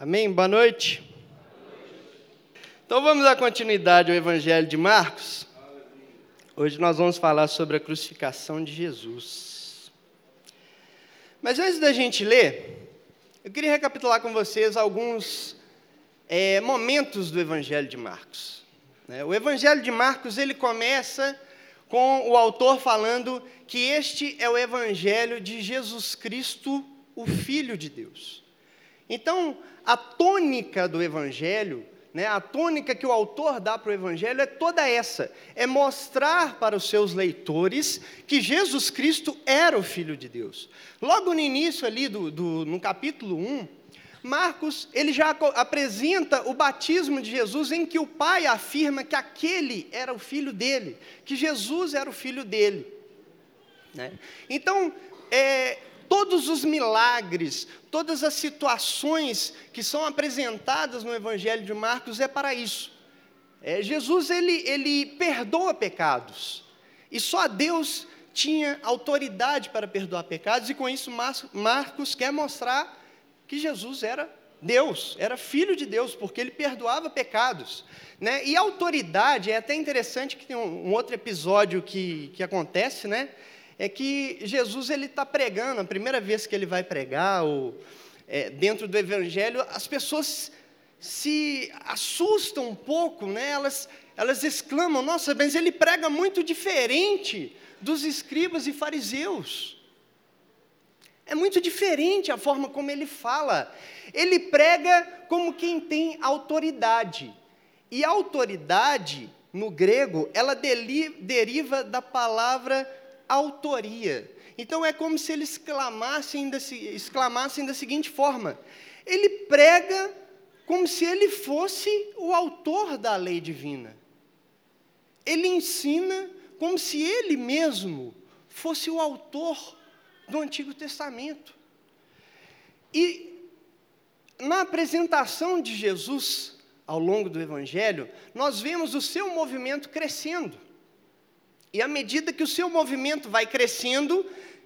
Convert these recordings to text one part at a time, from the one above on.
Amém? Boa noite. Então vamos dar continuidade ao Evangelho de Marcos. Hoje nós vamos falar sobre a crucificação de Jesus. Mas antes da gente ler, eu queria recapitular com vocês alguns é, momentos do Evangelho de Marcos. Né? O Evangelho de Marcos ele começa com o autor falando que este é o Evangelho de Jesus Cristo, o Filho de Deus. Então, a tônica do Evangelho, né, a tônica que o autor dá para o Evangelho é toda essa: é mostrar para os seus leitores que Jesus Cristo era o Filho de Deus. Logo no início, ali, do, do no capítulo 1, Marcos ele já apresenta o batismo de Jesus em que o pai afirma que aquele era o filho dele, que Jesus era o filho dele. Né? Então, é, todos os milagres, todas as situações que são apresentadas no Evangelho de Marcos é para isso. É, Jesus ele, ele perdoa pecados e só Deus tinha autoridade para perdoar pecados e com isso Marcos quer mostrar que Jesus era Deus, era filho de Deus, porque ele perdoava pecados. Né? E autoridade, é até interessante que tem um, um outro episódio que, que acontece, né? É que Jesus ele está pregando, a primeira vez que ele vai pregar, ou, é, dentro do Evangelho, as pessoas se assustam um pouco, né? elas, elas exclamam: Nossa, mas ele prega muito diferente dos escribas e fariseus. É muito diferente a forma como ele fala. Ele prega como quem tem autoridade. E autoridade, no grego, ela deriva da palavra autoria. Então é como se eles exclamassem da, exclamassem da seguinte forma: ele prega como se ele fosse o autor da lei divina. Ele ensina como se ele mesmo fosse o autor do Antigo Testamento. E na apresentação de Jesus ao longo do Evangelho, nós vemos o seu movimento crescendo. E à medida que o seu movimento vai crescendo,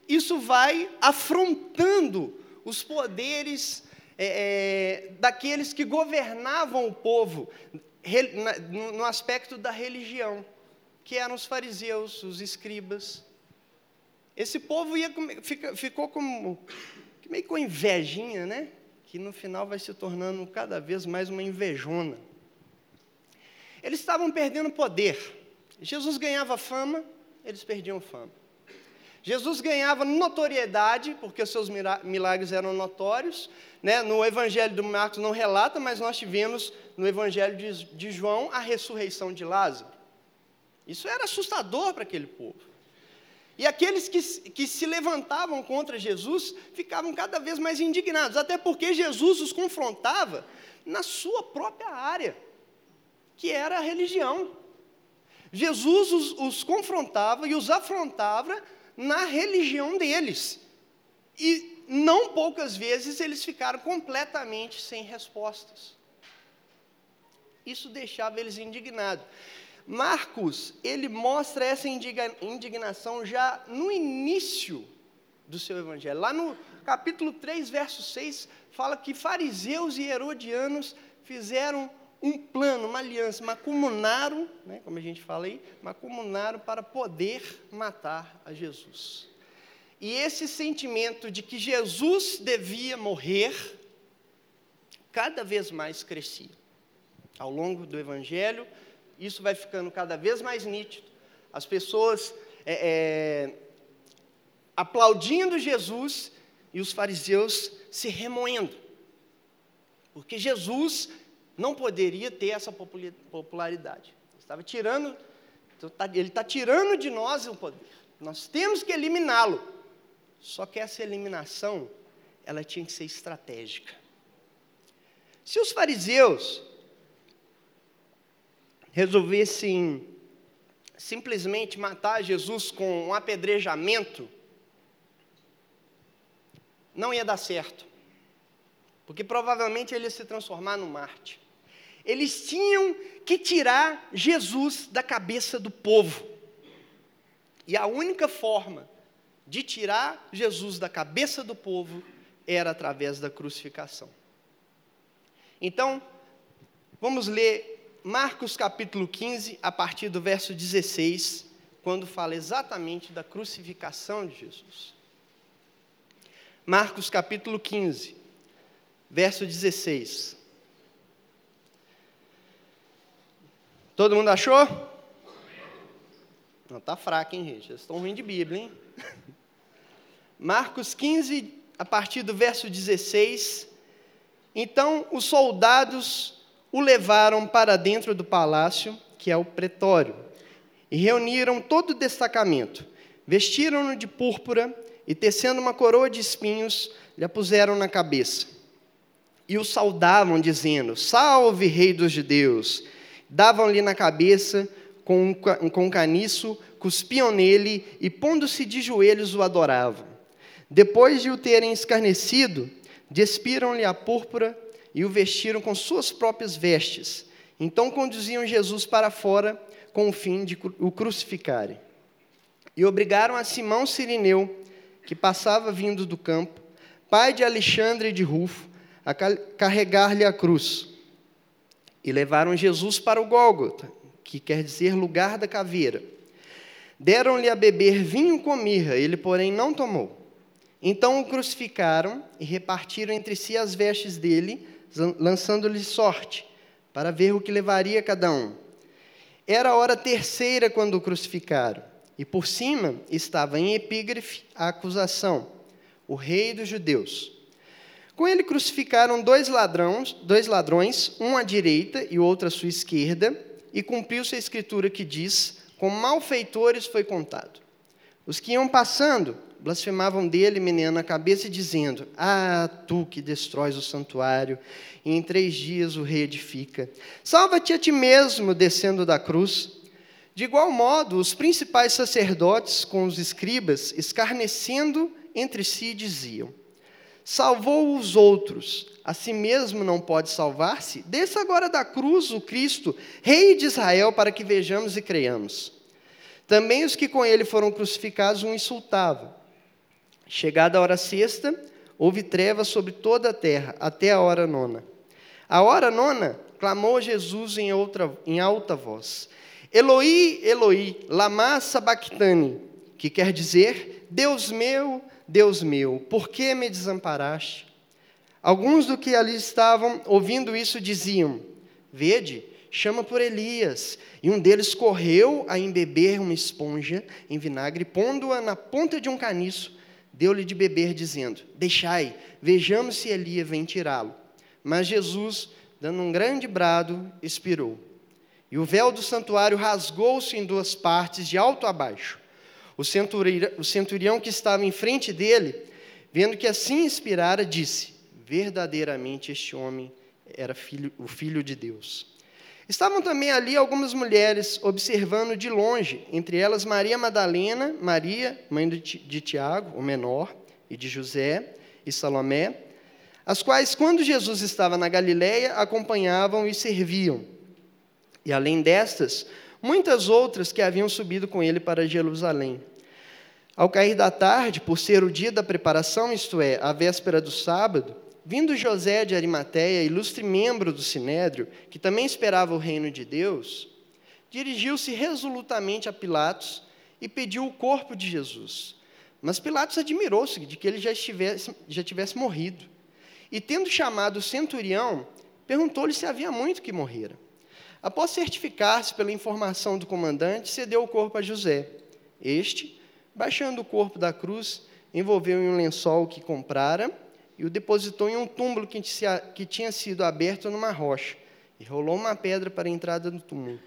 isso vai afrontando os poderes é, é, daqueles que governavam o povo no aspecto da religião, que eram os fariseus, os escribas. Esse povo ia, fica, ficou como, meio com invejinha, né? Que no final vai se tornando cada vez mais uma invejona. Eles estavam perdendo poder. Jesus ganhava fama, eles perdiam fama. Jesus ganhava notoriedade, porque os seus milagres eram notórios. Né? No Evangelho do Marcos não relata, mas nós tivemos no Evangelho de, de João a ressurreição de Lázaro. Isso era assustador para aquele povo. E aqueles que, que se levantavam contra Jesus ficavam cada vez mais indignados, até porque Jesus os confrontava na sua própria área, que era a religião. Jesus os, os confrontava e os afrontava na religião deles. E não poucas vezes eles ficaram completamente sem respostas. Isso deixava eles indignados. Marcos, ele mostra essa indignação já no início do seu evangelho. Lá no capítulo 3, verso 6, fala que fariseus e herodianos fizeram um plano, uma aliança, macumunaram, né, como a gente fala aí, macumunaram para poder matar a Jesus. E esse sentimento de que Jesus devia morrer, cada vez mais crescia. Ao longo do Evangelho, isso vai ficando cada vez mais nítido. As pessoas é, é, aplaudindo Jesus e os fariseus se remoendo. Porque Jesus não poderia ter essa popularidade. Estava tirando, tá, ele está tirando de nós o poder. Nós temos que eliminá-lo. Só que essa eliminação, ela tinha que ser estratégica. Se os fariseus resolvessem simplesmente matar Jesus com um apedrejamento, não ia dar certo. Porque provavelmente ele ia se transformar no Marte. Eles tinham que tirar Jesus da cabeça do povo. E a única forma de tirar Jesus da cabeça do povo era através da crucificação. Então, vamos ler Marcos capítulo 15, a partir do verso 16, quando fala exatamente da crucificação de Jesus. Marcos capítulo 15, verso 16. Todo mundo achou? Não, está fraco, hein, gente? Vocês estão ruim de Bíblia, hein? Marcos 15, a partir do verso 16. Então os soldados o levaram para dentro do palácio, que é o pretório, e reuniram todo o destacamento. Vestiram-no de púrpura e, tecendo uma coroa de espinhos, lhe a puseram na cabeça. E o saudavam, dizendo: Salve, Rei dos Judeus! Davam-lhe na cabeça com um, com caniço, cuspiam nele e, pondo-se de joelhos, o adoravam. Depois de o terem escarnecido, despiram-lhe a púrpura e o vestiram com suas próprias vestes. Então conduziam Jesus para fora com o fim de o crucificarem. E obrigaram a Simão Sirineu, que passava vindo do campo, pai de Alexandre e de Rufo, a carregar-lhe a cruz. E levaram Jesus para o Gólgota, que quer dizer lugar da caveira. Deram-lhe a beber vinho com mirra, ele, porém, não tomou. Então o crucificaram e repartiram entre si as vestes dele, lançando-lhe sorte, para ver o que levaria cada um. Era a hora terceira quando o crucificaram, e por cima estava em epígrafe a acusação: o rei dos judeus. Com ele crucificaram dois ladrões, dois ladrões, um à direita e outro à sua esquerda, e cumpriu-se a escritura que diz: com malfeitores foi contado. Os que iam passando blasfemavam dele, meneando a cabeça e dizendo: Ah, tu que destróis o santuário, e em três dias o reedifica. Salva-te a ti mesmo, descendo da cruz. De igual modo, os principais sacerdotes com os escribas, escarnecendo entre si, diziam: Salvou os outros, a si mesmo não pode salvar-se? Desça agora da cruz o Cristo, Rei de Israel, para que vejamos e creiamos. Também os que com ele foram crucificados o insultavam. Chegada a hora sexta, houve trevas sobre toda a terra, até a hora nona. A hora nona, clamou Jesus em, outra, em alta voz: Eloi, Eloi, lama sabachthani, que quer dizer: Deus meu, Deus meu, por que me desamparaste? Alguns do que ali estavam ouvindo isso diziam: Vede, chama por Elias. E um deles correu a embeber uma esponja em vinagre, pondo-a na ponta de um caniço deu-lhe de beber, dizendo: Deixai, vejamos se Elias vem tirá-lo. Mas Jesus, dando um grande brado, expirou. E o véu do santuário rasgou-se em duas partes, de alto a baixo. O centurião, que estava em frente dele, vendo que assim expirara, disse: Verdadeiramente este homem era filho, o filho de Deus. Estavam também ali algumas mulheres observando de longe, entre elas Maria Madalena, Maria, mãe de Tiago, o menor, e de José e Salomé, as quais, quando Jesus estava na Galiléia, acompanhavam e serviam. E além destas, muitas outras que haviam subido com ele para Jerusalém. Ao cair da tarde, por ser o dia da preparação, isto é, a véspera do sábado, Vindo José de Arimateia, ilustre membro do Sinédrio, que também esperava o reino de Deus, dirigiu-se resolutamente a Pilatos e pediu o corpo de Jesus. Mas Pilatos admirou-se de que ele já, estivesse, já tivesse morrido. E, tendo chamado o centurião, perguntou-lhe se havia muito que morrera. Após certificar-se pela informação do comandante, cedeu o corpo a José. Este, baixando o corpo da cruz, envolveu em um lençol que comprara e o depositou em um túmulo que, tinha sido aberto numa rocha, e rolou uma pedra para a entrada do túmulo.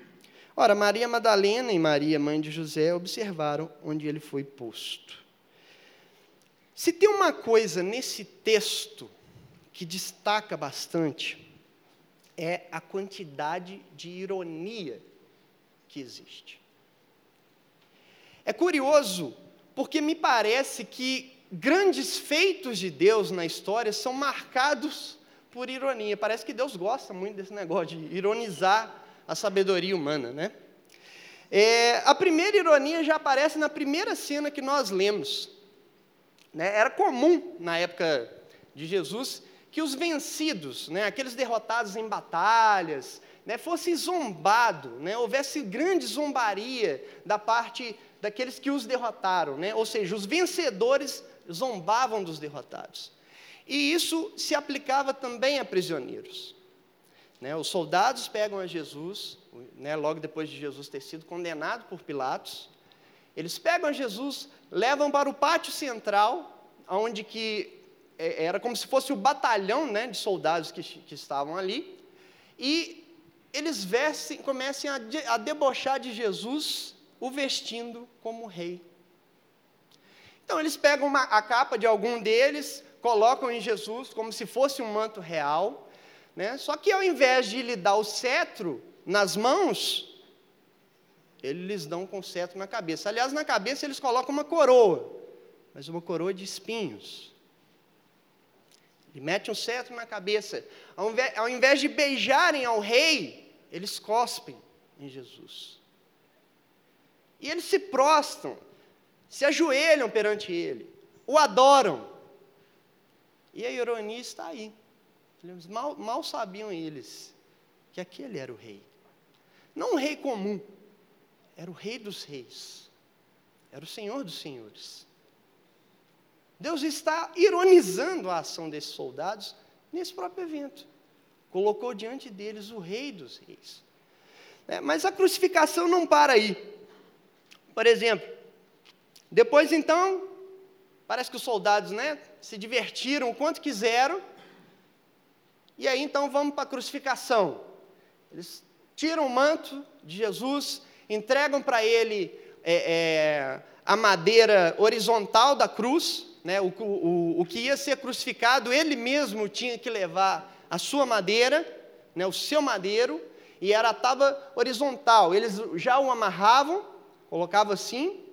Ora, Maria Madalena e Maria, mãe de José, observaram onde ele foi posto. Se tem uma coisa nesse texto que destaca bastante, é a quantidade de ironia que existe. É curioso, porque me parece que grandes feitos de Deus na história são marcados por ironia. Parece que Deus gosta muito desse negócio de ironizar a sabedoria humana, né? É, a primeira ironia já aparece na primeira cena que nós lemos. Né? Era comum, na época de Jesus, que os vencidos, né, aqueles derrotados em batalhas, né, fosse zombado, né, houvesse grande zombaria da parte daqueles que os derrotaram, né, ou seja, os vencedores zombavam dos derrotados. E isso se aplicava também a prisioneiros. Né, os soldados pegam a Jesus, né, logo depois de Jesus ter sido condenado por Pilatos, eles pegam a Jesus, levam para o pátio central, onde que é, era como se fosse o batalhão né, de soldados que, que estavam ali, e eles vestem, começam a, de, a debochar de Jesus, o vestindo como rei. Então eles pegam uma, a capa de algum deles, colocam em Jesus como se fosse um manto real, né? só que ao invés de lhe dar o cetro nas mãos, eles lhes dão com cetro na cabeça. Aliás, na cabeça eles colocam uma coroa, mas uma coroa de espinhos. Ele mete um cetro na cabeça. Ao invés, ao invés de beijarem ao rei, eles cospem em Jesus. E eles se prostam, se ajoelham perante ele, o adoram. E a ironia está aí. Mal, mal sabiam eles que aquele era o rei. Não um rei comum, era o rei dos reis, era o senhor dos senhores. Deus está ironizando a ação desses soldados nesse próprio evento. Colocou diante deles o rei dos reis. É, mas a crucificação não para aí. Por exemplo, depois então, parece que os soldados né, se divertiram o quanto quiseram. E aí então vamos para a crucificação. Eles tiram o manto de Jesus, entregam para ele é, é, a madeira horizontal da cruz, né, o, o, o que ia ser crucificado, ele mesmo tinha que levar a sua madeira, né, o seu madeiro, e era estava horizontal. Eles já o amarravam, colocavam assim,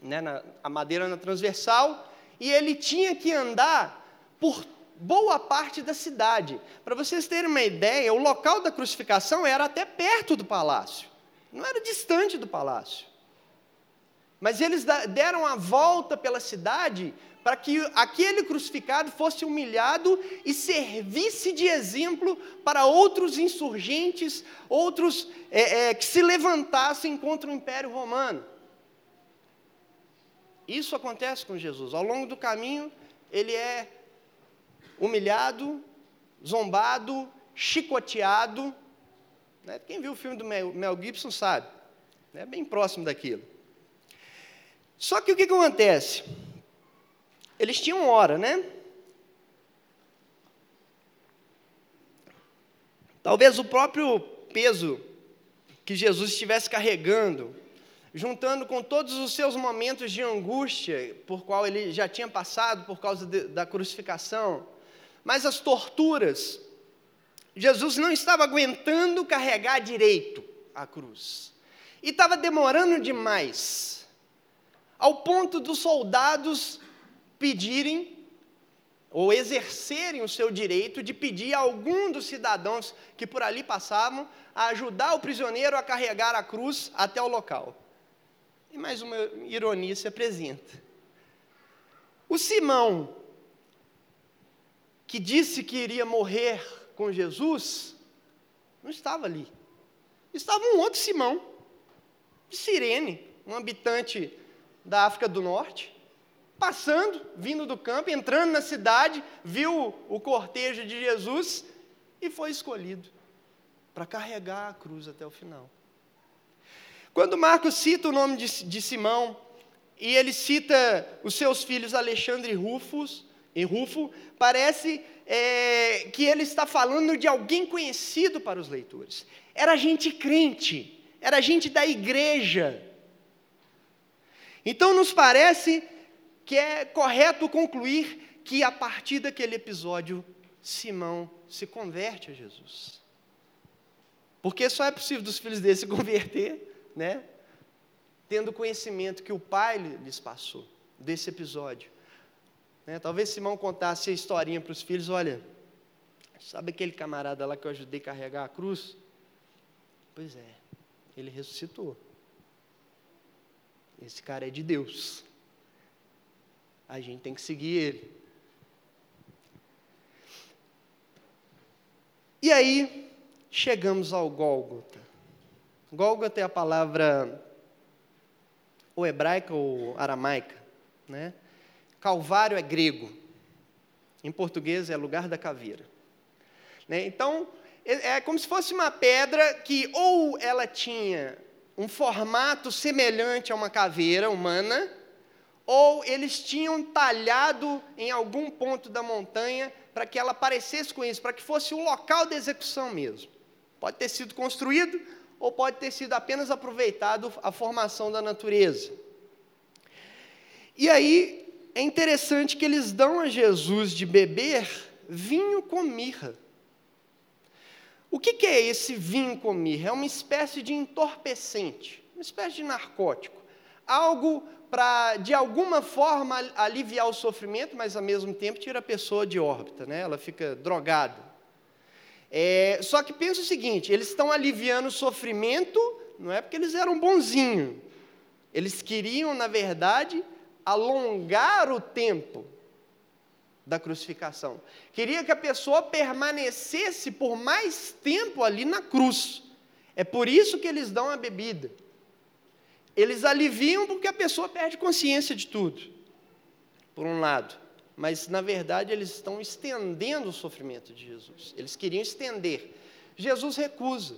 né, na, a madeira na transversal, e ele tinha que andar por boa parte da cidade. Para vocês terem uma ideia, o local da crucificação era até perto do palácio, não era distante do palácio. Mas eles deram a volta pela cidade para que aquele crucificado fosse humilhado e servisse de exemplo para outros insurgentes, outros é, é, que se levantassem contra o Império Romano. Isso acontece com Jesus. Ao longo do caminho, ele é humilhado, zombado, chicoteado. Né? Quem viu o filme do Mel Gibson sabe, é bem próximo daquilo. Só que o que, que acontece? Eles tinham hora, né? Talvez o próprio peso que Jesus estivesse carregando, juntando com todos os seus momentos de angústia, por qual ele já tinha passado por causa de, da crucificação, mas as torturas, Jesus não estava aguentando carregar direito a cruz. E estava demorando demais ao ponto dos soldados pedirem ou exercerem o seu direito de pedir a algum dos cidadãos que por ali passavam a ajudar o prisioneiro a carregar a cruz até o local. E mais uma ironia se apresenta. O Simão, que disse que iria morrer com Jesus, não estava ali. Estava um outro Simão, de Sirene, um habitante da África do Norte, passando, vindo do campo, entrando na cidade, viu o cortejo de Jesus e foi escolhido para carregar a cruz até o final. Quando Marcos cita o nome de, de Simão, e ele cita os seus filhos Alexandre e Rufus, e Rufo, parece é, que ele está falando de alguém conhecido para os leitores. Era gente crente, era gente da igreja, então, nos parece que é correto concluir que a partir daquele episódio, Simão se converte a Jesus. Porque só é possível dos filhos dele se converter, né? Tendo conhecimento que o pai lhes passou desse episódio. Né? Talvez Simão contasse a historinha para os filhos: olha, sabe aquele camarada lá que eu ajudei a carregar a cruz? Pois é, ele ressuscitou. Esse cara é de Deus. A gente tem que seguir ele. E aí, chegamos ao Gólgota. Gólgota é a palavra ou hebraica ou aramaica, né? Calvário é grego. Em português é lugar da caveira. Né? Então, é, é como se fosse uma pedra que ou ela tinha um formato semelhante a uma caveira humana, ou eles tinham talhado em algum ponto da montanha para que ela parecesse com isso, para que fosse o local de execução mesmo. Pode ter sido construído ou pode ter sido apenas aproveitado a formação da natureza. E aí é interessante que eles dão a Jesus de beber vinho com mirra. O que, que é esse vinho com mirra? É uma espécie de entorpecente, uma espécie de narcótico. Algo para, de alguma forma, aliviar o sofrimento, mas ao mesmo tempo tira a pessoa de órbita, né? ela fica drogada. É, só que pensa o seguinte: eles estão aliviando o sofrimento, não é porque eles eram bonzinhos, eles queriam, na verdade, alongar o tempo da crucificação. Queria que a pessoa permanecesse por mais tempo ali na cruz. É por isso que eles dão a bebida. Eles aliviam porque a pessoa perde consciência de tudo, por um lado. Mas, na verdade, eles estão estendendo o sofrimento de Jesus. Eles queriam estender. Jesus recusa.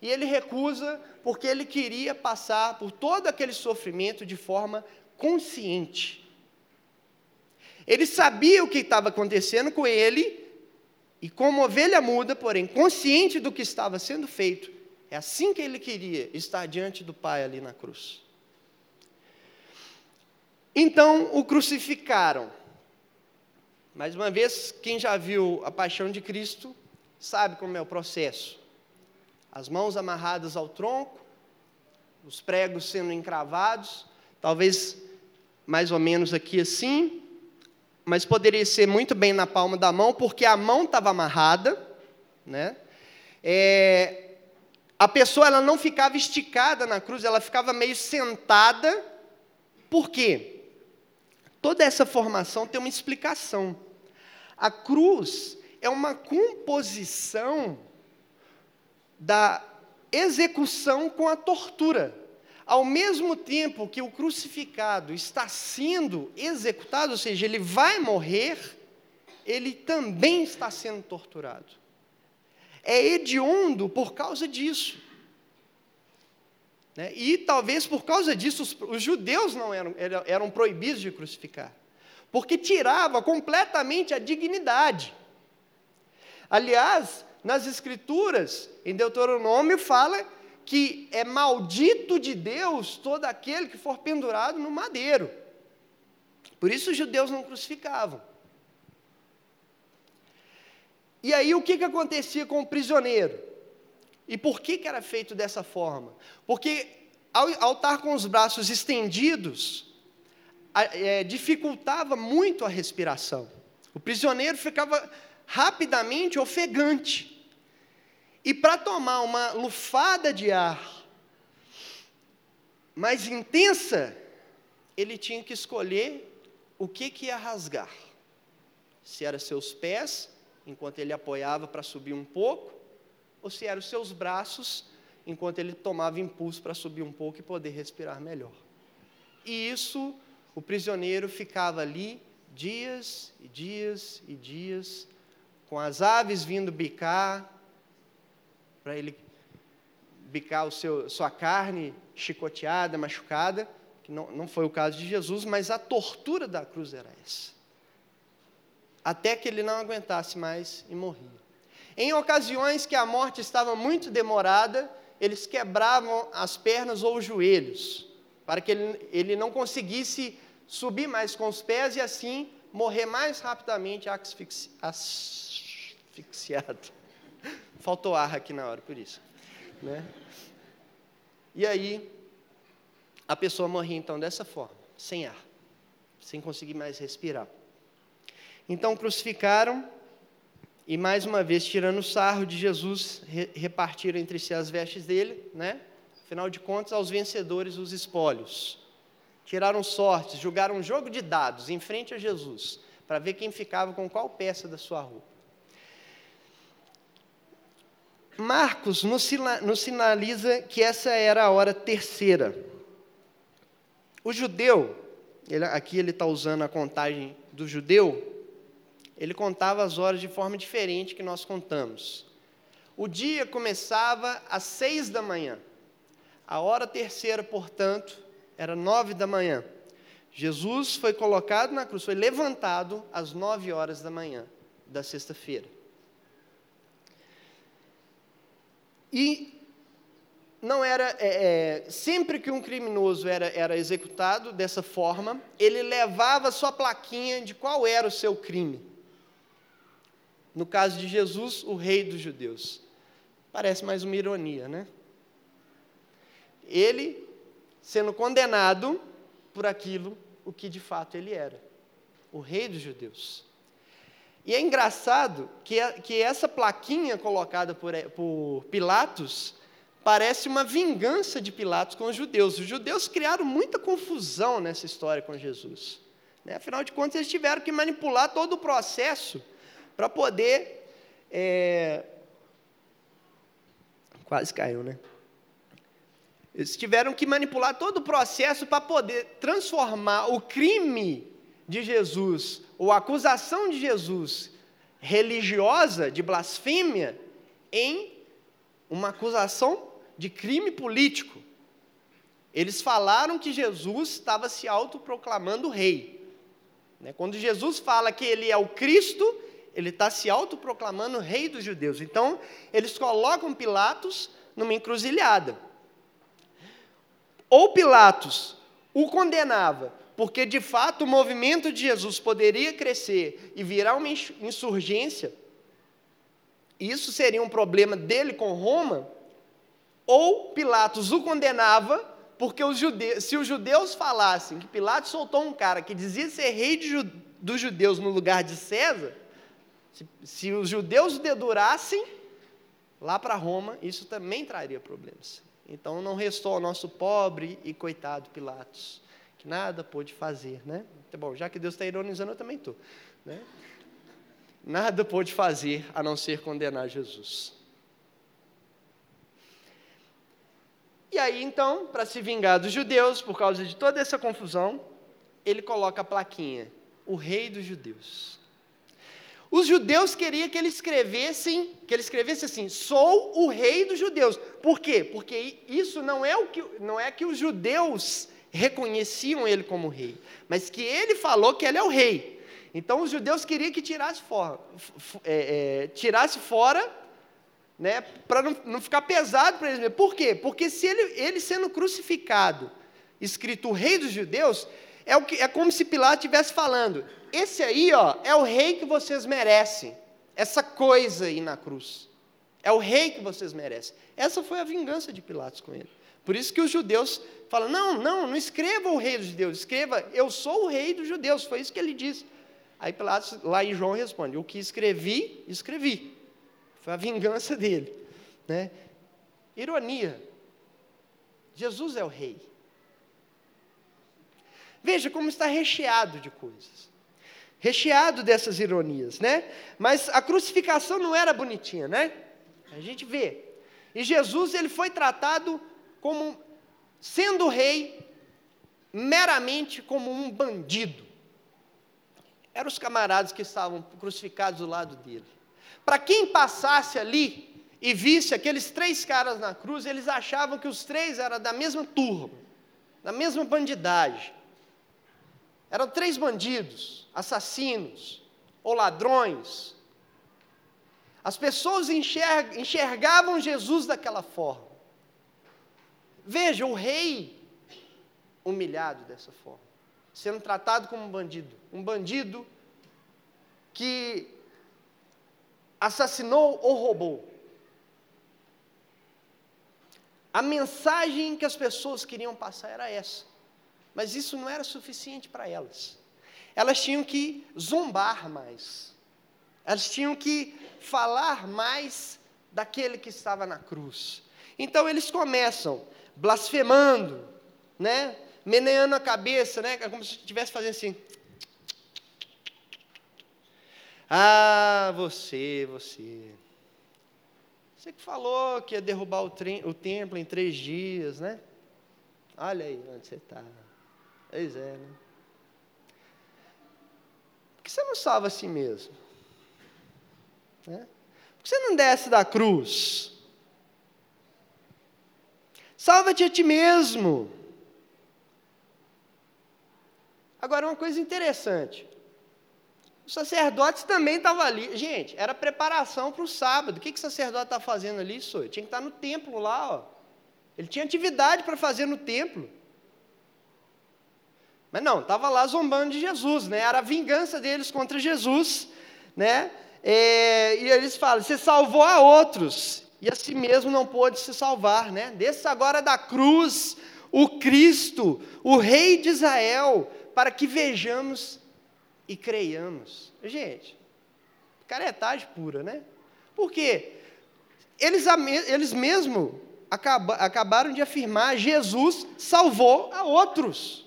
E ele recusa porque ele queria passar por todo aquele sofrimento de forma consciente. Ele sabia o que estava acontecendo com ele, e como ovelha muda, porém consciente do que estava sendo feito, é assim que ele queria estar diante do Pai ali na cruz. Então o crucificaram. Mais uma vez, quem já viu a paixão de Cristo sabe como é o processo. As mãos amarradas ao tronco, os pregos sendo encravados, talvez mais ou menos aqui assim, mas poderia ser muito bem na palma da mão, porque a mão estava amarrada, né? É, a pessoa ela não ficava esticada na cruz, ela ficava meio sentada. Por quê? Toda essa formação tem uma explicação. A cruz é uma composição da execução com a tortura. Ao mesmo tempo que o crucificado está sendo executado, ou seja, ele vai morrer, ele também está sendo torturado. É hediondo por causa disso. Né? E talvez por causa disso os, os judeus não eram, eram, proibidos de crucificar, porque tirava completamente a dignidade. Aliás, nas Escrituras, em Deuteronômio, fala que é maldito de Deus todo aquele que for pendurado no madeiro. Por isso os judeus não crucificavam. E aí o que, que acontecia com o prisioneiro? E por que, que era feito dessa forma? Porque ao, ao estar com os braços estendidos, é, dificultava muito a respiração. O prisioneiro ficava rapidamente ofegante. E para tomar uma lufada de ar mais intensa, ele tinha que escolher o que, que ia rasgar. Se eram seus pés, enquanto ele apoiava para subir um pouco, ou se eram seus braços, enquanto ele tomava impulso para subir um pouco e poder respirar melhor. E isso, o prisioneiro ficava ali dias e dias e dias, com as aves vindo bicar, para ele bicar o seu, sua carne chicoteada, machucada, que não, não foi o caso de Jesus, mas a tortura da cruz era essa. Até que ele não aguentasse mais e morria. Em ocasiões que a morte estava muito demorada, eles quebravam as pernas ou os joelhos, para que ele, ele não conseguisse subir mais com os pés e assim morrer mais rapidamente asfixi, asfixiado. Faltou ar aqui na hora, por isso. Né? E aí, a pessoa morria então dessa forma, sem ar, sem conseguir mais respirar. Então crucificaram e mais uma vez tirando o sarro de Jesus, re repartiram entre si as vestes dele, né? Afinal de contas, aos vencedores os espólios. Tiraram sortes, jogaram um jogo de dados em frente a Jesus, para ver quem ficava com qual peça da sua roupa. Marcos nos sinaliza que essa era a hora terceira. O judeu, ele, aqui ele está usando a contagem do judeu, ele contava as horas de forma diferente que nós contamos. O dia começava às seis da manhã. A hora terceira, portanto, era nove da manhã. Jesus foi colocado na cruz, foi levantado às nove horas da manhã da sexta-feira. E não era é, é, sempre que um criminoso era, era executado dessa forma, ele levava sua plaquinha de qual era o seu crime. No caso de Jesus, o rei dos judeus. Parece mais uma ironia, né? Ele sendo condenado por aquilo o que de fato ele era, o rei dos judeus. E é engraçado que, que essa plaquinha colocada por, por Pilatos parece uma vingança de Pilatos com os judeus. Os judeus criaram muita confusão nessa história com Jesus. Né? Afinal de contas, eles tiveram que manipular todo o processo para poder. É... Quase caiu, né? Eles tiveram que manipular todo o processo para poder transformar o crime de Jesus, ou a acusação de Jesus religiosa, de blasfêmia, em uma acusação de crime político. Eles falaram que Jesus estava se autoproclamando rei. Né? Quando Jesus fala que ele é o Cristo, ele está se autoproclamando rei dos judeus. Então, eles colocam Pilatos numa encruzilhada. Ou Pilatos o condenava, porque de fato o movimento de Jesus poderia crescer e virar uma insurgência, isso seria um problema dele com Roma, ou Pilatos o condenava, porque os judeus, se os judeus falassem que Pilatos soltou um cara que dizia ser rei de, dos judeus no lugar de César, se, se os judeus dedurassem lá para Roma, isso também traria problemas. Então não restou ao nosso pobre e coitado Pilatos, que nada pôde fazer, né? Tá bom, já que Deus está ironizando, eu também estou. Né? Nada pôde fazer a não ser condenar Jesus. E aí, então, para se vingar dos judeus, por causa de toda essa confusão, ele coloca a plaquinha: o rei dos judeus. Os judeus queriam que ele escrevessem, que ele escrevesse assim: "Sou o rei dos judeus". Por quê? Porque isso não é o que não é que os judeus reconheciam ele como rei, mas que ele falou que ele é o rei. Então os judeus queriam que tirasse fora, é, é, tirasse fora, né, para não, não, ficar pesado para eles. Por quê? Porque se ele, ele sendo crucificado, escrito o rei dos judeus, é, o que, é como se Pilatos estivesse falando: esse aí ó, é o rei que vocês merecem, essa coisa aí na cruz. É o rei que vocês merecem. Essa foi a vingança de Pilatos com ele. Por isso que os judeus falam: não, não, não escreva o rei dos judeus, escreva, eu sou o rei dos judeus. Foi isso que ele disse. Aí Pilatos, lá em João, responde: o que escrevi, escrevi. Foi a vingança dele. Né? Ironia. Jesus é o rei. Veja como está recheado de coisas. Recheado dessas ironias, né? Mas a crucificação não era bonitinha, né? A gente vê. E Jesus, ele foi tratado como sendo rei meramente como um bandido. Eram os camaradas que estavam crucificados do lado dele. Para quem passasse ali e visse aqueles três caras na cruz, eles achavam que os três eram da mesma turma, da mesma bandidagem. Eram três bandidos, assassinos ou ladrões. As pessoas enxergavam Jesus daquela forma. Veja, o rei humilhado dessa forma, sendo tratado como um bandido. Um bandido que assassinou ou roubou. A mensagem que as pessoas queriam passar era essa. Mas isso não era suficiente para elas. Elas tinham que zombar mais. Elas tinham que falar mais daquele que estava na cruz. Então eles começam blasfemando, né? Meneando a cabeça, né? Como se estivesse fazendo assim. Ah, você, você. Você que falou que ia derrubar o, o templo em três dias, né? Olha aí onde você está. Pois é, né? Você não salva a si mesmo? Né? Por que você não desce da cruz? Salva-te a ti mesmo. Agora, uma coisa interessante. Os sacerdotes também estavam ali. Gente, era preparação para o sábado. O que, que o sacerdote está fazendo ali, Isso? Tinha que estar no templo lá. Ó. Ele tinha atividade para fazer no templo. Mas não, estava lá zombando de Jesus, né? Era a vingança deles contra Jesus, né? É, e eles falam: você salvou a outros, e a si mesmo não pôde se salvar, né? Desça agora da cruz o Cristo, o Rei de Israel, para que vejamos e creiamos. Gente, caretagem pura, né? Por quê? Eles, eles mesmo acaba, acabaram de afirmar: Jesus salvou a outros.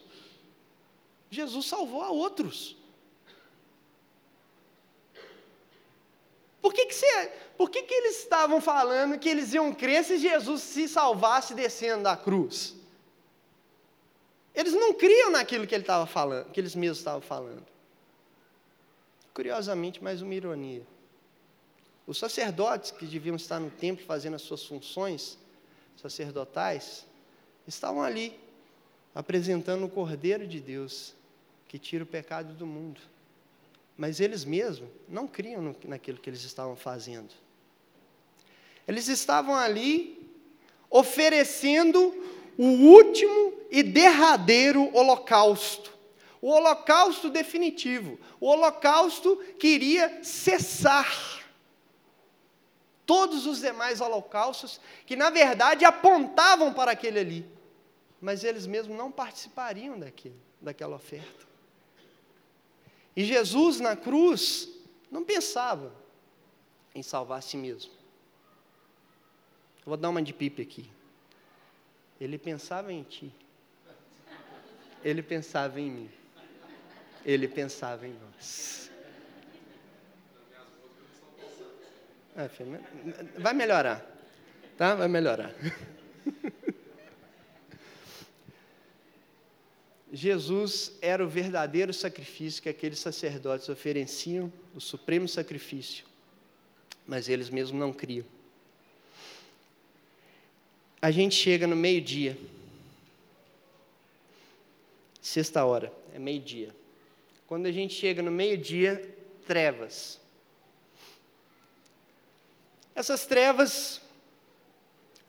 Jesus salvou a outros. Por que, que, você, por que, que eles estavam falando que eles iam crer se Jesus se salvasse descendo da cruz? Eles não criam naquilo que ele estava falando, que eles mesmos estavam falando. Curiosamente, mais uma ironia. Os sacerdotes que deviam estar no templo fazendo as suas funções sacerdotais, estavam ali, apresentando o Cordeiro de Deus, que tira o pecado do mundo. Mas eles mesmos não criam no, naquilo que eles estavam fazendo. Eles estavam ali oferecendo o último e derradeiro holocausto. O holocausto definitivo. O holocausto que iria cessar todos os demais holocaustos, que na verdade apontavam para aquele ali, mas eles mesmos não participariam daquilo, daquela oferta. E Jesus na cruz não pensava em salvar a si mesmo. vou dar uma de pipe aqui. Ele pensava em ti. Ele pensava em mim. Ele pensava em nós. É, vai melhorar. Tá? Vai melhorar. Jesus era o verdadeiro sacrifício que aqueles sacerdotes ofereciam, o supremo sacrifício, mas eles mesmos não criam a gente chega no meio-dia. Sexta hora, é meio-dia. Quando a gente chega no meio-dia, trevas. Essas trevas,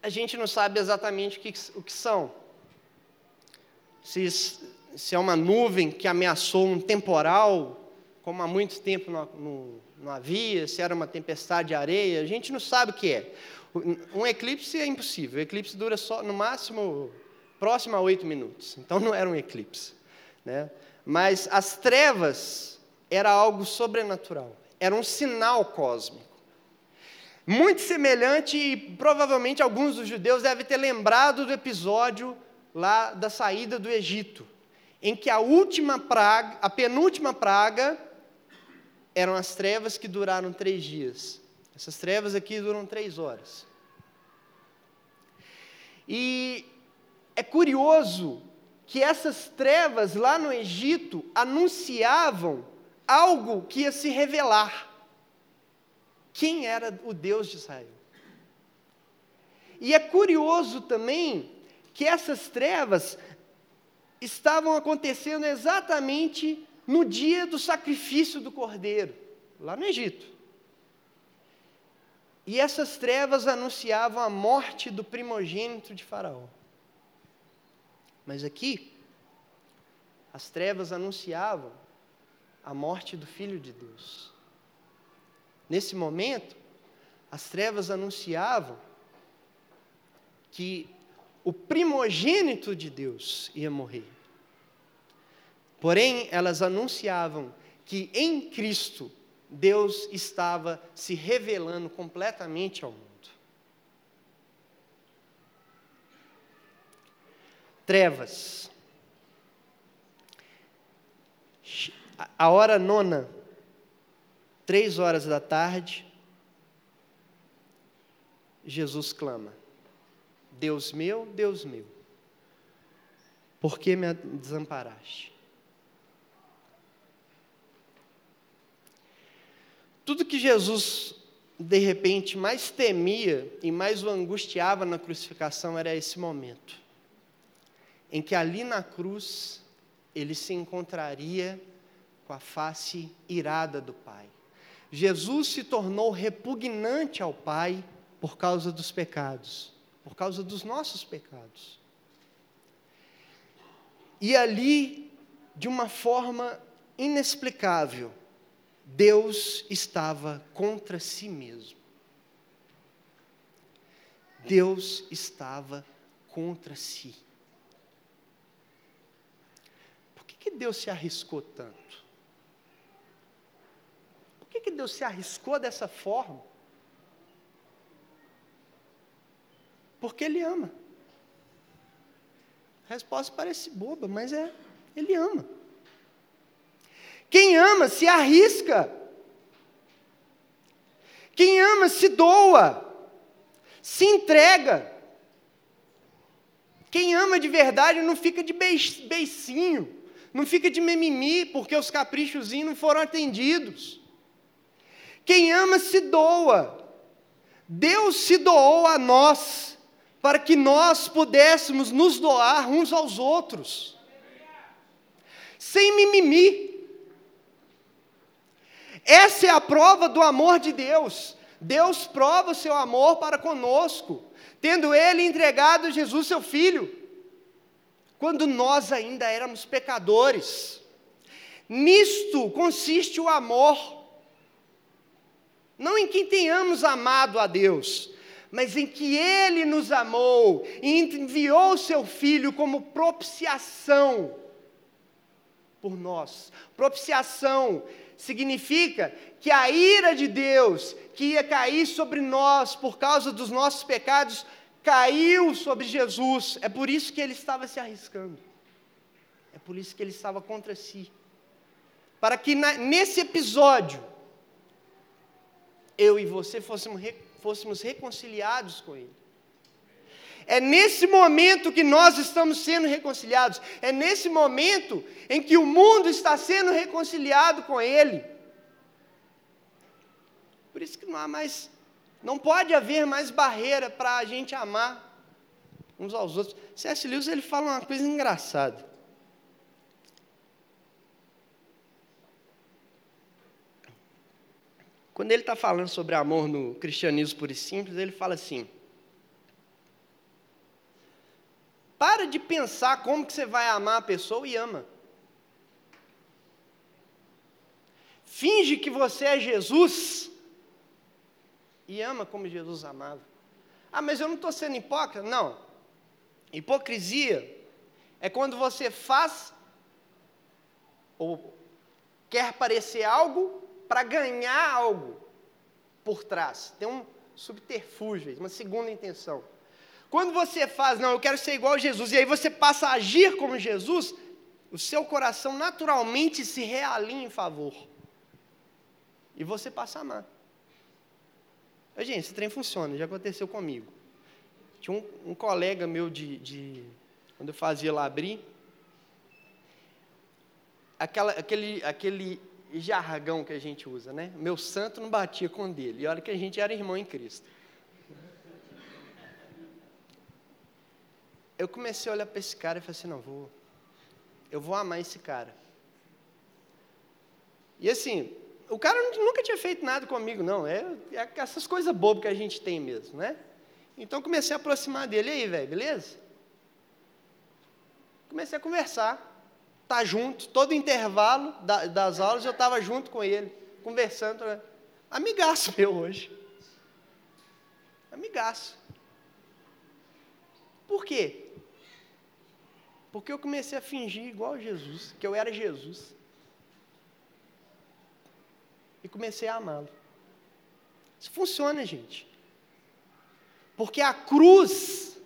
a gente não sabe exatamente o que, o que são. Se, se é uma nuvem que ameaçou um temporal, como há muito tempo não, havia, se era uma tempestade de areia, a gente não sabe o que é. Um eclipse é impossível. O eclipse dura só, no máximo, próximo a oito minutos. Então não era um eclipse. Né? Mas as trevas era algo sobrenatural. Era um sinal cósmico. Muito semelhante, e provavelmente alguns dos judeus devem ter lembrado do episódio lá da saída do Egito, em que a última praga, a penúltima praga, eram as trevas que duraram três dias. Essas trevas aqui duram três horas. E é curioso que essas trevas lá no Egito anunciavam algo que ia se revelar. Quem era o Deus de Israel? E é curioso também que essas trevas estavam acontecendo exatamente no dia do sacrifício do cordeiro, lá no Egito. E essas trevas anunciavam a morte do primogênito de Faraó. Mas aqui, as trevas anunciavam a morte do Filho de Deus. Nesse momento, as trevas anunciavam que o primogênito de Deus ia morrer. Porém, elas anunciavam que em Cristo Deus estava se revelando completamente ao mundo. Trevas. A hora nona, três horas da tarde, Jesus clama: Deus meu, Deus meu, por que me desamparaste? Tudo que Jesus, de repente, mais temia e mais o angustiava na crucificação era esse momento, em que ali na cruz ele se encontraria com a face irada do Pai. Jesus se tornou repugnante ao Pai por causa dos pecados, por causa dos nossos pecados. E ali, de uma forma inexplicável, Deus estava contra si mesmo. Deus estava contra si. Por que, que Deus se arriscou tanto? Por que, que Deus se arriscou dessa forma? Porque Ele ama. A resposta parece boba, mas é, Ele ama. Quem ama se arrisca. Quem ama se doa, se entrega. Quem ama de verdade não fica de beicinho, não fica de mimimi porque os caprichozinhos não foram atendidos. Quem ama se doa. Deus se doou a nós para que nós pudéssemos nos doar uns aos outros, sem mimimi. Essa é a prova do amor de Deus. Deus prova o seu amor para conosco, tendo Ele entregado Jesus, seu Filho, quando nós ainda éramos pecadores. Nisto consiste o amor, não em que tenhamos amado a Deus, mas em que Ele nos amou e enviou o Seu Filho como propiciação por nós. Propiciação significa que a ira de Deus que ia cair sobre nós por causa dos nossos pecados caiu sobre Jesus. É por isso que ele estava se arriscando. É por isso que ele estava contra si. Para que na, nesse episódio eu e você fôssemos fôssemos reconciliados com Ele. É nesse momento que nós estamos sendo reconciliados. É nesse momento em que o mundo está sendo reconciliado com Ele. Por isso que não há mais, não pode haver mais barreira para a gente amar uns aos outros. C.S. Lewis ele fala uma coisa engraçada. Quando ele está falando sobre amor no cristianismo puro e simples, ele fala assim: para de pensar como que você vai amar a pessoa e ama. Finge que você é Jesus e ama como Jesus amava. Ah, mas eu não estou sendo hipócrita? Não. Hipocrisia é quando você faz ou quer parecer algo para ganhar algo por trás. Tem um subterfúgio, uma segunda intenção. Quando você faz, não, eu quero ser igual a Jesus, e aí você passa a agir como Jesus, o seu coração naturalmente se realinha em favor. E você passa a amar. Gente, esse trem funciona, já aconteceu comigo. Tinha um, um colega meu de, de, Quando eu fazia lá abrir, aquela, aquele, aquele jargão que a gente usa, né? Meu santo não batia com dele. E olha que a gente era irmão em Cristo. Eu comecei a olhar para esse cara e falei assim, não, vou, eu vou amar esse cara. E assim, o cara nunca tinha feito nada comigo, não. É, é essas coisas bobas que a gente tem mesmo, né? Então comecei a aproximar dele. E aí, velho, beleza? Comecei a conversar tá junto, todo intervalo da, das aulas eu estava junto com ele, conversando. Né? Amigaço meu hoje. Amigaço. Por quê? Porque eu comecei a fingir igual Jesus, que eu era Jesus. E comecei a amá-lo. Isso funciona, gente. Porque a cruz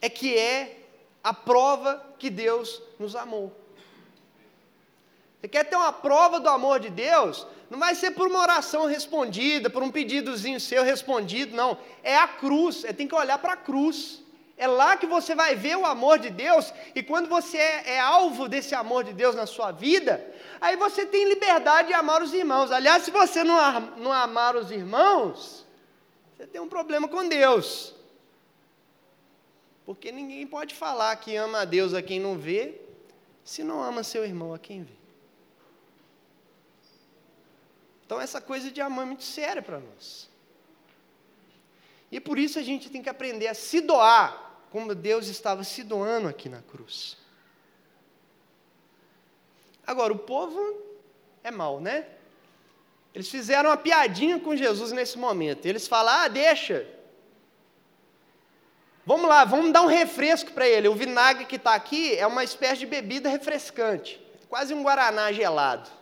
é que é a prova que Deus nos amou. Você quer ter uma prova do amor de Deus? Não vai ser por uma oração respondida, por um pedidozinho seu respondido, não. É a cruz, é, tem que olhar para a cruz. É lá que você vai ver o amor de Deus, e quando você é, é, alvo desse amor de Deus na sua vida, aí você tem liberdade de amar os irmãos. Aliás, se você não, não amar os irmãos, você tem um problema com Deus. Porque ninguém pode falar que ama a Deus a quem não vê, se não ama seu irmão a quem vê. Então, essa coisa de amor é muito séria para nós. E por isso a gente tem que aprender a se doar como Deus estava se doando aqui na cruz. Agora, o povo é mau, né? Eles fizeram uma piadinha com Jesus nesse momento. Eles falaram: ah, deixa. Vamos lá, vamos dar um refresco para ele. O vinagre que está aqui é uma espécie de bebida refrescante, quase um guaraná gelado.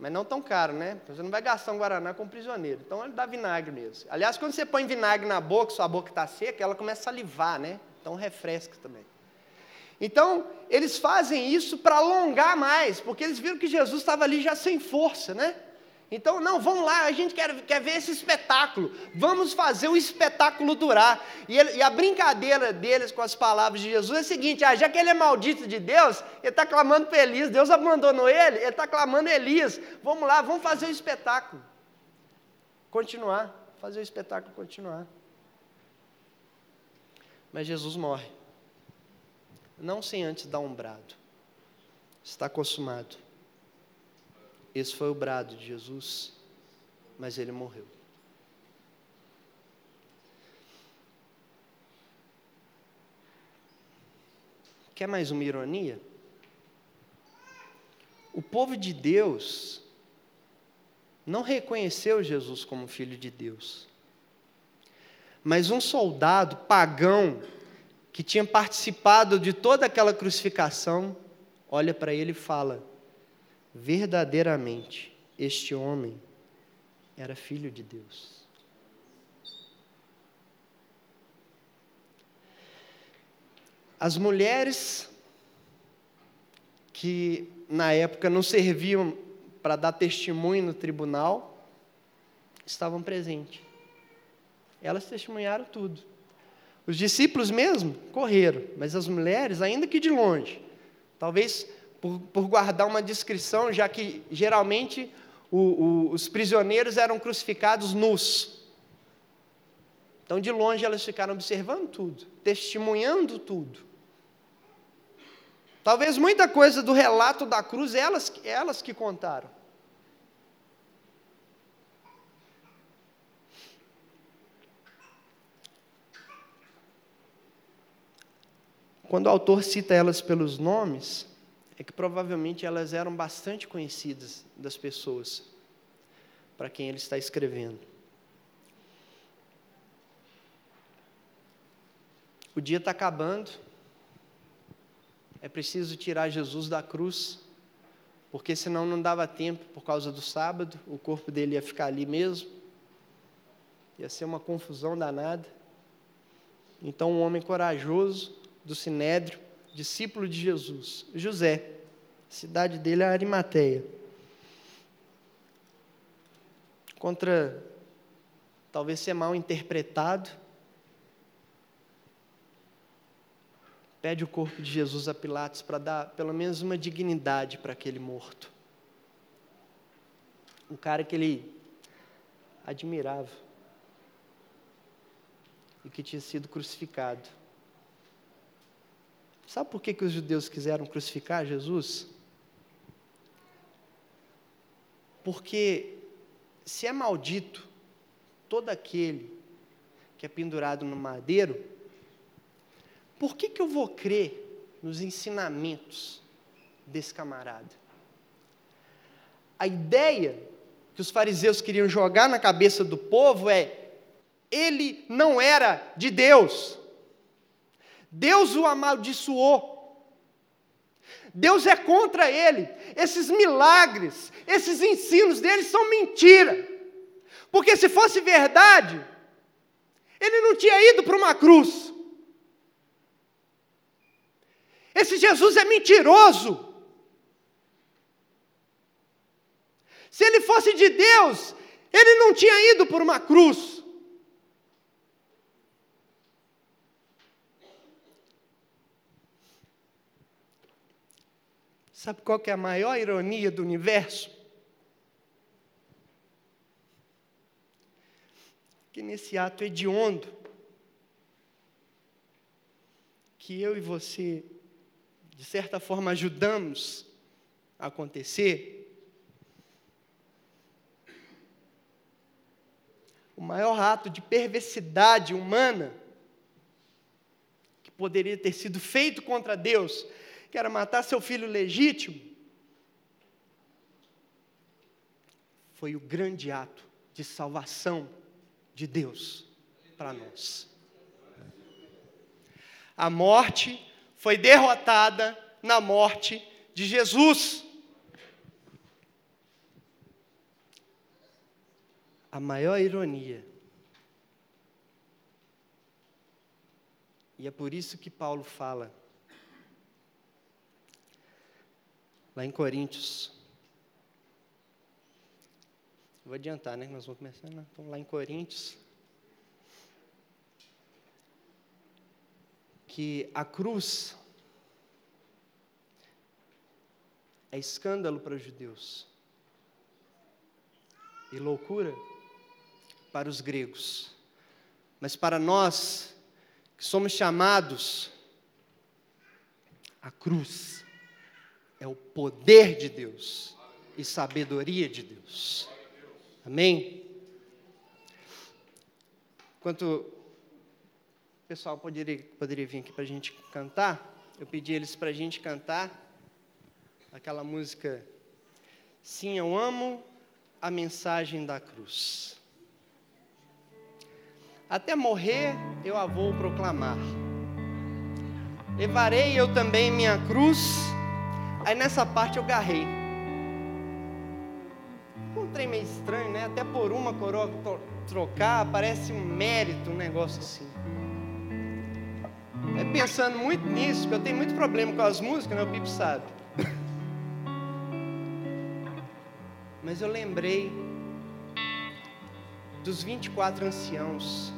Mas não tão caro, né? Você não vai gastar um Guaraná com um prisioneiro. Então ele dá vinagre mesmo. Aliás, quando você põe vinagre na boca, sua boca está seca, ela começa a salivar, né? Então refresca também. Então, eles fazem isso para alongar mais, porque eles viram que Jesus estava ali já sem força, né? Então, não, vamos lá, a gente quer, quer ver esse espetáculo. Vamos fazer o espetáculo durar. E, ele, e, a brincadeira deles com as palavras de Jesus é a seguinte: ah, já que ele é maldito de Deus, ele está clamando para Elias, Deus abandonou ele, ele está clamando Elias. Vamos lá, vamos fazer o espetáculo. Continuar, fazer o espetáculo continuar. Mas Jesus morre. Não sem antes dar um brado. Está consumado. Esse foi o brado de Jesus, mas ele morreu. Quer mais uma ironia? O povo de Deus não reconheceu Jesus como filho de Deus. Mas um soldado pagão que tinha participado de toda aquela crucificação, olha para ele e fala: verdadeiramente este homem era filho de Deus. As mulheres que na época não serviam para dar testemunho no tribunal estavam presentes. Elas testemunharam tudo. Os discípulos mesmo correram, mas as mulheres, ainda que de longe, talvez por, por guardar uma descrição, já que geralmente o, o, os prisioneiros eram crucificados nus. Então, de longe, elas ficaram observando tudo, testemunhando tudo. Talvez muita coisa do relato da cruz, elas, elas que contaram. Quando o autor cita elas pelos nomes, é que provavelmente elas eram bastante conhecidas das pessoas para quem ele está escrevendo. O dia está acabando, é preciso tirar Jesus da cruz, porque senão não dava tempo por causa do sábado, o corpo dele ia ficar ali mesmo, ia ser uma confusão danada. Então, um homem corajoso do Sinédrio discípulo de Jesus, José. A cidade dele é Arimateia. Contra talvez ser mal interpretado, pede o corpo de Jesus a Pilatos para dar pelo menos uma dignidade para aquele morto. Um cara que ele admirava e que tinha sido crucificado. Sabe por que, que os judeus quiseram crucificar Jesus? Porque se é maldito todo aquele que é pendurado no madeiro, por que, que eu vou crer nos ensinamentos desse camarada? A ideia que os fariseus queriam jogar na cabeça do povo é: ele não era de Deus. Deus o amaldiçoou. Deus é contra ele. Esses milagres, esses ensinos dele são mentira. Porque se fosse verdade, ele não tinha ido para uma cruz. Esse Jesus é mentiroso. Se ele fosse de Deus, ele não tinha ido por uma cruz. Sabe qual que é a maior ironia do universo? Que nesse ato hediondo, que eu e você, de certa forma, ajudamos a acontecer, o maior ato de perversidade humana que poderia ter sido feito contra Deus que era matar seu filho legítimo, foi o grande ato de salvação de Deus para nós. A morte foi derrotada na morte de Jesus. A maior ironia. E é por isso que Paulo fala lá em Coríntios. Vou adiantar, né? Nós vamos começar, né? Então, lá em Coríntios. Que a cruz é escândalo para os judeus e loucura para os gregos. Mas para nós, que somos chamados, a cruz é o poder de Deus e sabedoria de Deus. Amém? Enquanto o pessoal poderia, poderia vir aqui para a gente cantar, eu pedi eles para a gente cantar aquela música Sim, eu amo a mensagem da cruz. Até morrer eu a vou proclamar. Levarei eu também minha cruz Aí nessa parte eu garrei. Um trem meio estranho, né? Até por uma coroa trocar, parece um mérito, um negócio assim. É pensando muito nisso, porque eu tenho muito problema com as músicas, né? O Pipo sabe. Mas eu lembrei dos 24 anciãos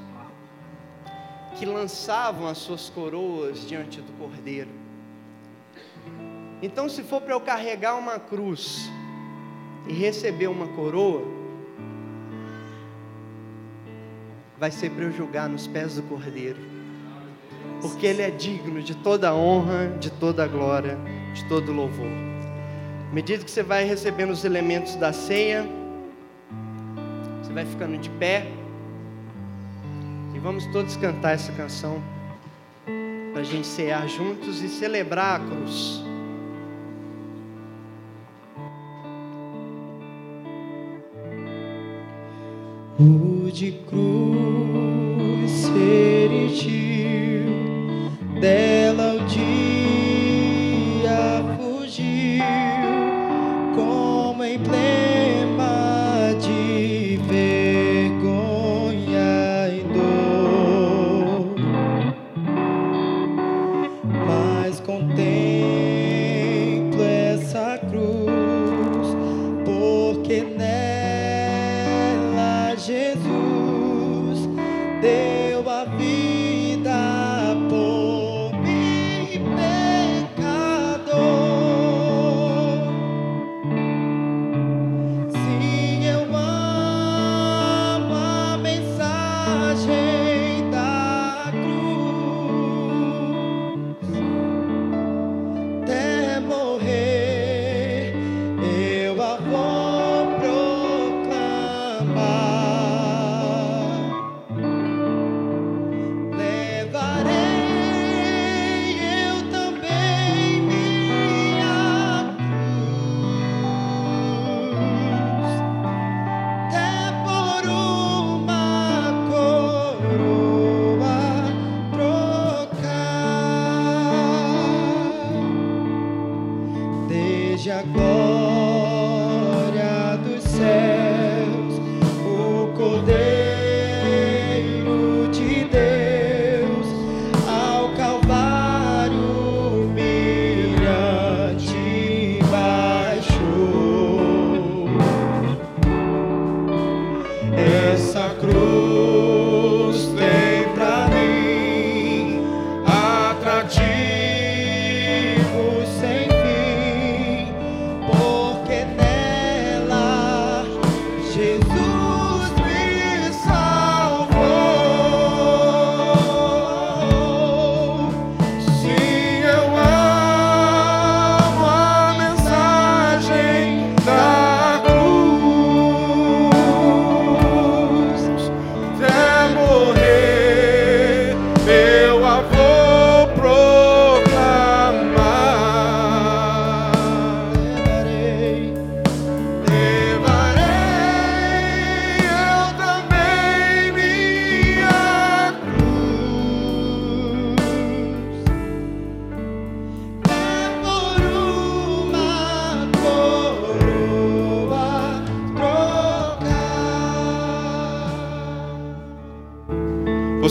que lançavam as suas coroas diante do Cordeiro. Então, se for para eu carregar uma cruz e receber uma coroa, vai ser para eu julgar nos pés do Cordeiro, porque Ele é digno de toda honra, de toda glória, de todo louvor. À medida que você vai recebendo os elementos da ceia, você vai ficando de pé, e vamos todos cantar essa canção, para a gente cear juntos e celebrar a cruz. De cruz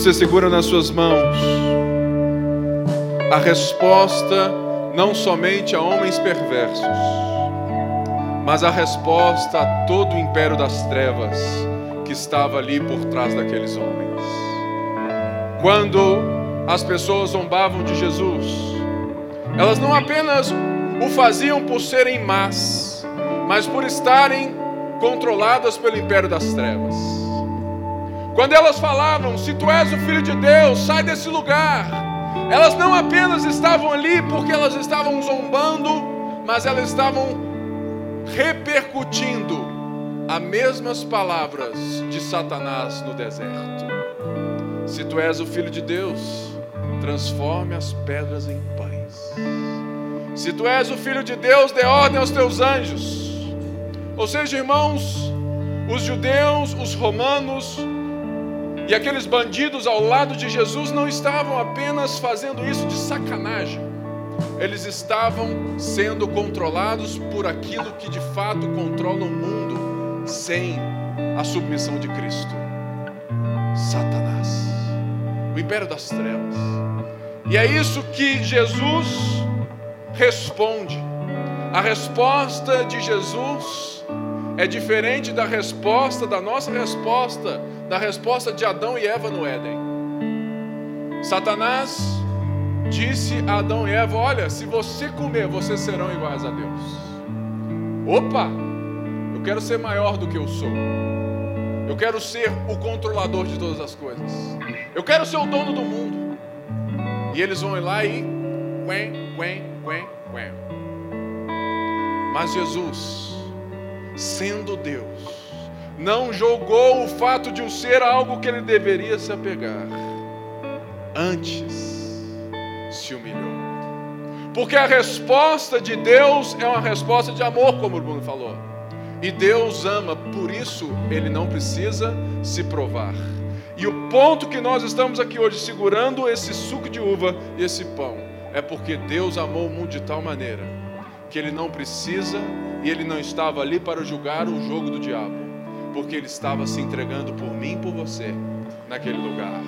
Você segura nas suas mãos a resposta não somente a homens perversos, mas a resposta a todo o império das trevas que estava ali por trás daqueles homens. Quando as pessoas zombavam de Jesus, elas não apenas o faziam por serem más, mas por estarem controladas pelo império das trevas. Quando elas falavam, se tu és o filho de Deus, sai desse lugar. Elas não apenas estavam ali porque elas estavam zombando, mas elas estavam repercutindo as mesmas palavras de Satanás no deserto. Se tu és o filho de Deus, transforme as pedras em pães. Se tu és o filho de Deus, dê ordem aos teus anjos. Ou seja, irmãos, os judeus, os romanos, e aqueles bandidos ao lado de Jesus não estavam apenas fazendo isso de sacanagem, eles estavam sendo controlados por aquilo que de fato controla o mundo sem a submissão de Cristo Satanás, o império das trevas. E é isso que Jesus responde. A resposta de Jesus é diferente da resposta, da nossa resposta, da resposta de Adão e Eva no Éden. Satanás disse a Adão e Eva: Olha, se você comer, vocês serão iguais a Deus. Opa! Eu quero ser maior do que eu sou. Eu quero ser o controlador de todas as coisas. Eu quero ser o dono do mundo. E eles vão ir lá e. Quen, quen, quen, quen. Mas Jesus, sendo Deus, não jogou o fato de o ser algo que ele deveria se apegar. Antes, se humilhou. Porque a resposta de Deus é uma resposta de amor, como o Bruno falou. E Deus ama, por isso ele não precisa se provar. E o ponto que nós estamos aqui hoje segurando esse suco de uva e esse pão é porque Deus amou o mundo de tal maneira que ele não precisa e ele não estava ali para julgar o jogo do diabo, porque ele estava se entregando por mim e por você naquele lugar.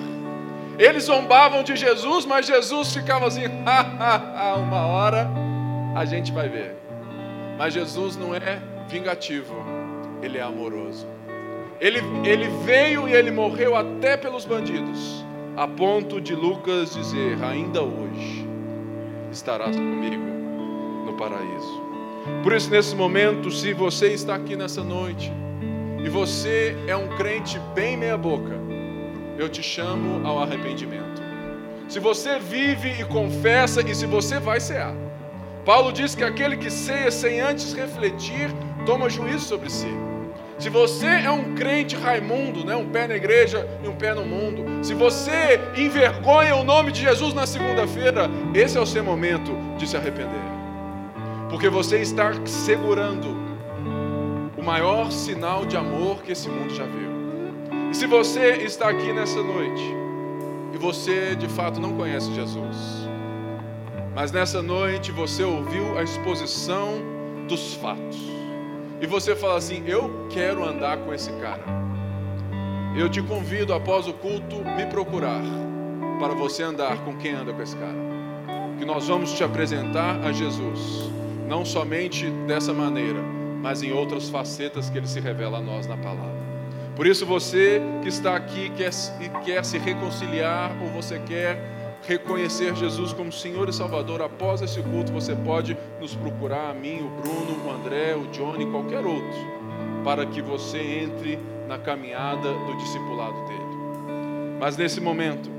Eles zombavam de Jesus, mas Jesus ficava assim, uma hora a gente vai ver. Mas Jesus não é vingativo, ele é amoroso. Ele, ele veio e ele morreu até pelos bandidos, a ponto de Lucas dizer: ainda hoje estarás comigo no paraíso. Por isso, nesse momento, se você está aqui nessa noite e você é um crente bem meia-boca, eu te chamo ao arrependimento. Se você vive e confessa, e se você vai cear, Paulo diz que aquele que ceia sem antes refletir, toma juízo sobre si. Se você é um crente raimundo, né, um pé na igreja e um pé no mundo, se você envergonha o nome de Jesus na segunda-feira, esse é o seu momento de se arrepender. Porque você está segurando o maior sinal de amor que esse mundo já viu. E se você está aqui nessa noite e você de fato não conhece Jesus, mas nessa noite você ouviu a exposição dos fatos e você fala assim: Eu quero andar com esse cara. Eu te convido após o culto me procurar para você andar com quem anda com esse cara. Que nós vamos te apresentar a Jesus, não somente dessa maneira, mas em outras facetas que ele se revela a nós na palavra. Por isso você que está aqui quer, quer se reconciliar ou você quer reconhecer Jesus como Senhor e Salvador, após esse culto você pode nos procurar, a mim, o Bruno, o André, o Johnny, qualquer outro. para que você entre na caminhada do discipulado dele. Mas nesse momento,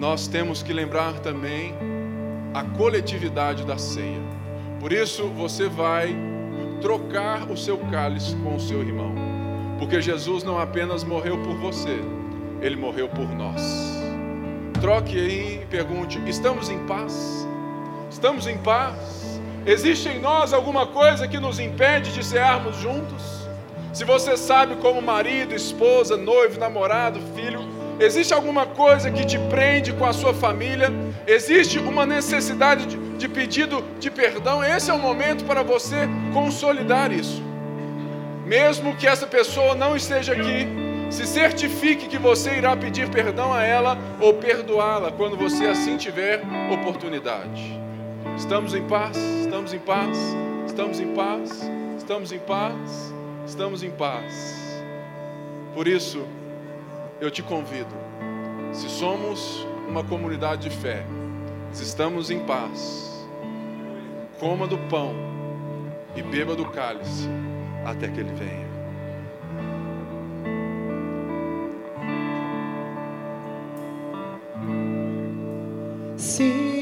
nós temos que lembrar também a coletividade da ceia. Por isso, você vai trocar o seu cálice com o seu irmão, porque Jesus não apenas morreu por você, ele morreu por nós. Troque aí e pergunte: estamos em paz? Estamos em paz? Existe em nós alguma coisa que nos impede de cearmos juntos? Se você sabe, como marido, esposa, noivo, namorado, filho, existe alguma coisa que te prende com a sua família? Existe uma necessidade de, de pedido de perdão? Esse é o momento para você consolidar isso. Mesmo que essa pessoa não esteja aqui, se certifique que você irá pedir perdão a ela ou perdoá-la quando você assim tiver oportunidade. Estamos em paz? Estamos em paz? Estamos em paz? Estamos em paz? Estamos em paz. Por isso, eu te convido, se somos uma comunidade de fé, se estamos em paz, coma do pão e beba do cálice até que ele venha. Sim,